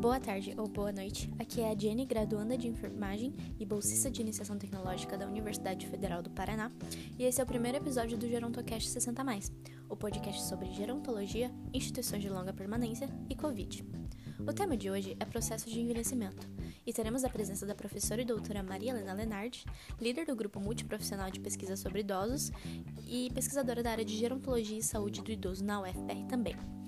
Boa tarde ou boa noite. Aqui é a Jenny, graduanda de enfermagem e bolsista de iniciação tecnológica da Universidade Federal do Paraná, e esse é o primeiro episódio do Gerontocast 60 o podcast sobre gerontologia, instituições de longa permanência e Covid. O tema de hoje é processo de envelhecimento, e teremos a presença da professora e doutora Maria Helena Lenardi, líder do grupo multiprofissional de pesquisa sobre idosos e pesquisadora da área de gerontologia e saúde do idoso na UFPR também.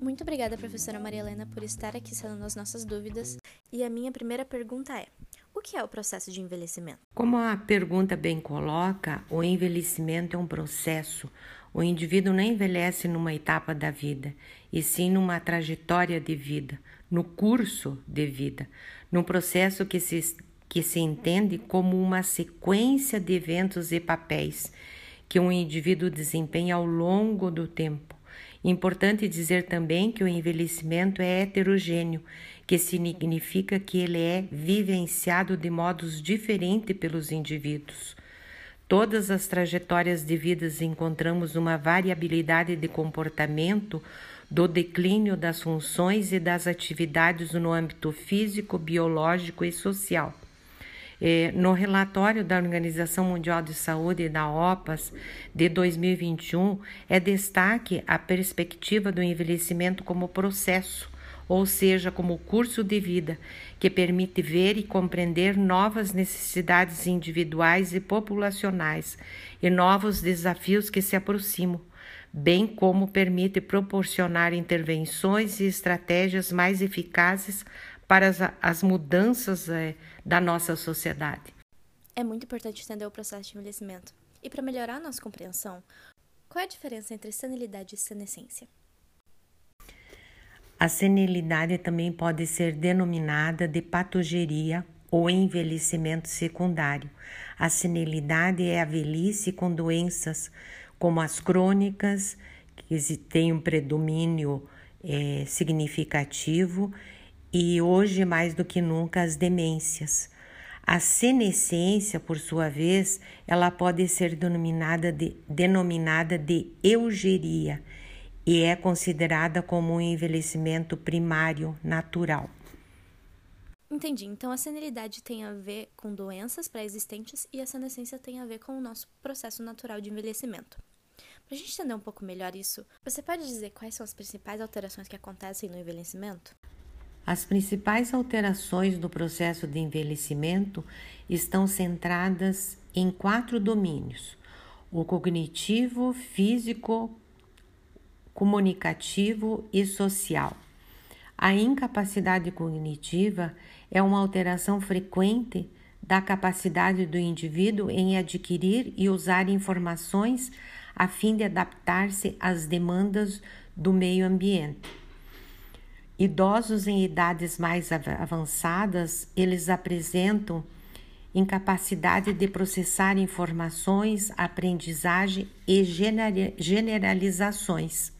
Muito obrigada, professora Maria Helena, por estar aqui sanando as nossas dúvidas. E a minha primeira pergunta é: o que é o processo de envelhecimento? Como a pergunta bem coloca, o envelhecimento é um processo. O indivíduo não envelhece numa etapa da vida, e sim numa trajetória de vida, no curso de vida, num processo que se, que se entende como uma sequência de eventos e papéis que um indivíduo desempenha ao longo do tempo Importante dizer também que o envelhecimento é heterogêneo, que significa que ele é vivenciado de modos diferentes pelos indivíduos. Todas as trajetórias de vidas encontramos uma variabilidade de comportamento do declínio das funções e das atividades no âmbito físico, biológico e social. É, no relatório da Organização Mundial de Saúde e da OPAS de 2021, é destaque a perspectiva do envelhecimento como processo, ou seja, como curso de vida, que permite ver e compreender novas necessidades individuais e populacionais e novos desafios que se aproximam, bem como permite proporcionar intervenções e estratégias mais eficazes para as, as mudanças é, da nossa sociedade. É muito importante entender o processo de envelhecimento. E para melhorar a nossa compreensão, qual é a diferença entre senilidade e senescência? A senilidade também pode ser denominada de patogeria ou envelhecimento secundário. A senilidade é a velhice com doenças como as crônicas, que têm um predomínio é, significativo e hoje mais do que nunca as demências. A senescência, por sua vez, ela pode ser denominada de, denominada de eugeria e é considerada como um envelhecimento primário natural. Entendi. Então a senilidade tem a ver com doenças pré-existentes e a senescência tem a ver com o nosso processo natural de envelhecimento. Para a gente entender um pouco melhor isso, você pode dizer quais são as principais alterações que acontecem no envelhecimento? As principais alterações do processo de envelhecimento estão centradas em quatro domínios: o cognitivo, físico, comunicativo e social. A incapacidade cognitiva é uma alteração frequente da capacidade do indivíduo em adquirir e usar informações a fim de adaptar-se às demandas do meio ambiente. Idosos em idades mais avançadas, eles apresentam incapacidade de processar informações, aprendizagem e generalizações.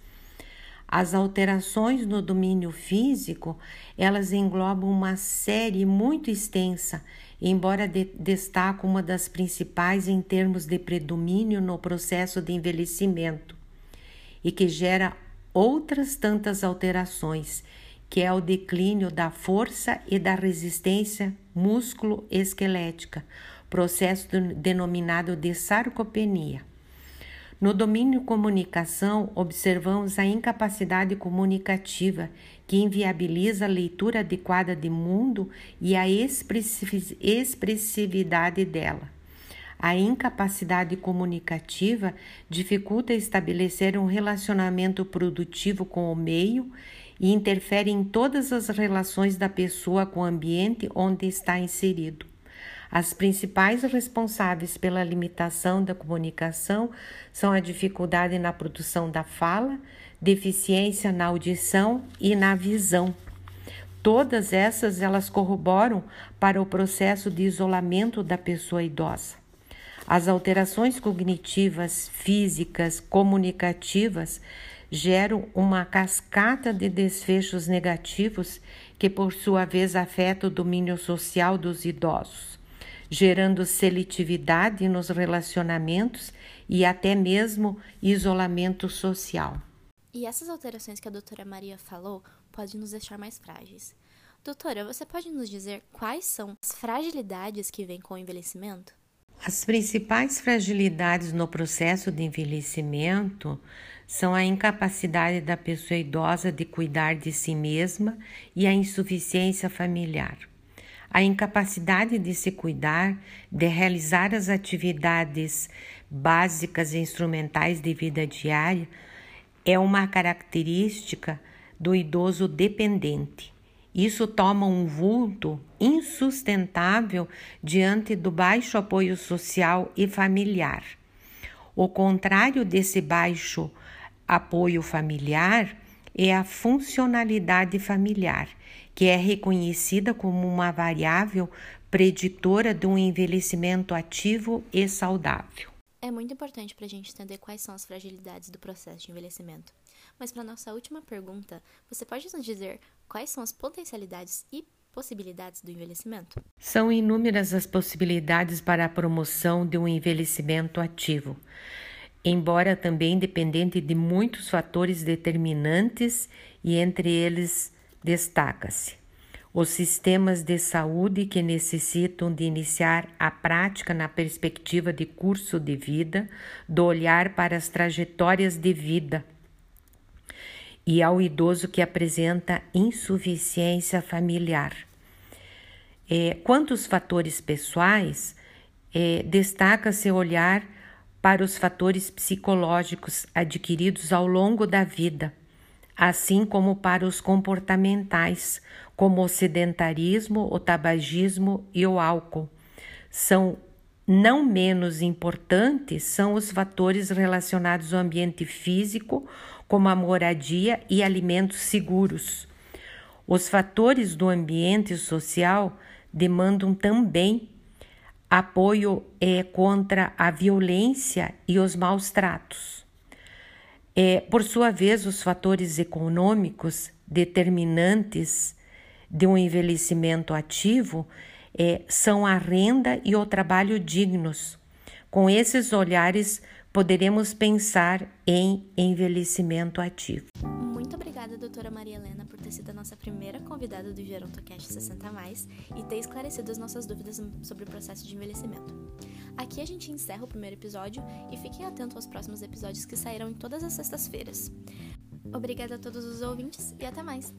As alterações no domínio físico, elas englobam uma série muito extensa, embora de, destaque uma das principais em termos de predomínio no processo de envelhecimento, e que gera outras tantas alterações, que é o declínio da força e da resistência músculo-esquelética, processo denominado de sarcopenia. No domínio comunicação, observamos a incapacidade comunicativa, que inviabiliza a leitura adequada de mundo e a expressividade dela. A incapacidade comunicativa dificulta estabelecer um relacionamento produtivo com o meio e interfere em todas as relações da pessoa com o ambiente onde está inserido. As principais responsáveis pela limitação da comunicação são a dificuldade na produção da fala, deficiência na audição e na visão. Todas essas elas corroboram para o processo de isolamento da pessoa idosa. As alterações cognitivas, físicas, comunicativas geram uma cascata de desfechos negativos que, por sua vez, afeta o domínio social dos idosos, gerando seletividade nos relacionamentos e até mesmo isolamento social. E essas alterações que a doutora Maria falou podem nos deixar mais frágeis. Doutora, você pode nos dizer quais são as fragilidades que vêm com o envelhecimento? As principais fragilidades no processo de envelhecimento são a incapacidade da pessoa idosa de cuidar de si mesma e a insuficiência familiar. A incapacidade de se cuidar, de realizar as atividades básicas e instrumentais de vida diária é uma característica do idoso dependente. Isso toma um vulto insustentável diante do baixo apoio social e familiar. O contrário desse baixo apoio familiar é a funcionalidade familiar, que é reconhecida como uma variável preditora de um envelhecimento ativo e saudável. É muito importante para a gente entender quais são as fragilidades do processo de envelhecimento. Mas para nossa última pergunta, você pode nos dizer quais são as potencialidades e possibilidades do envelhecimento? São inúmeras as possibilidades para a promoção de um envelhecimento ativo, embora também dependente de muitos fatores determinantes e entre eles destaca-se os sistemas de saúde que necessitam de iniciar a prática na perspectiva de curso de vida, do olhar para as trajetórias de vida e ao idoso que apresenta insuficiência familiar. É, quanto aos fatores pessoais, é, destaca-se olhar para os fatores psicológicos adquiridos ao longo da vida, assim como para os comportamentais, como o sedentarismo, o tabagismo e o álcool. São não menos importantes são os fatores relacionados ao ambiente físico, como a moradia e alimentos seguros. Os fatores do ambiente social demandam também apoio é, contra a violência e os maus tratos. É, por sua vez, os fatores econômicos determinantes de um envelhecimento ativo é, são a renda e o trabalho dignos. Com esses olhares, poderemos pensar em envelhecimento ativo. Muito obrigada, doutora Maria Helena, por ter sido a nossa primeira convidada do GerontoCast 60 Mais e ter esclarecido as nossas dúvidas sobre o processo de envelhecimento. Aqui a gente encerra o primeiro episódio e fiquem atentos aos próximos episódios que sairão em todas as sextas-feiras. Obrigada a todos os ouvintes e até mais!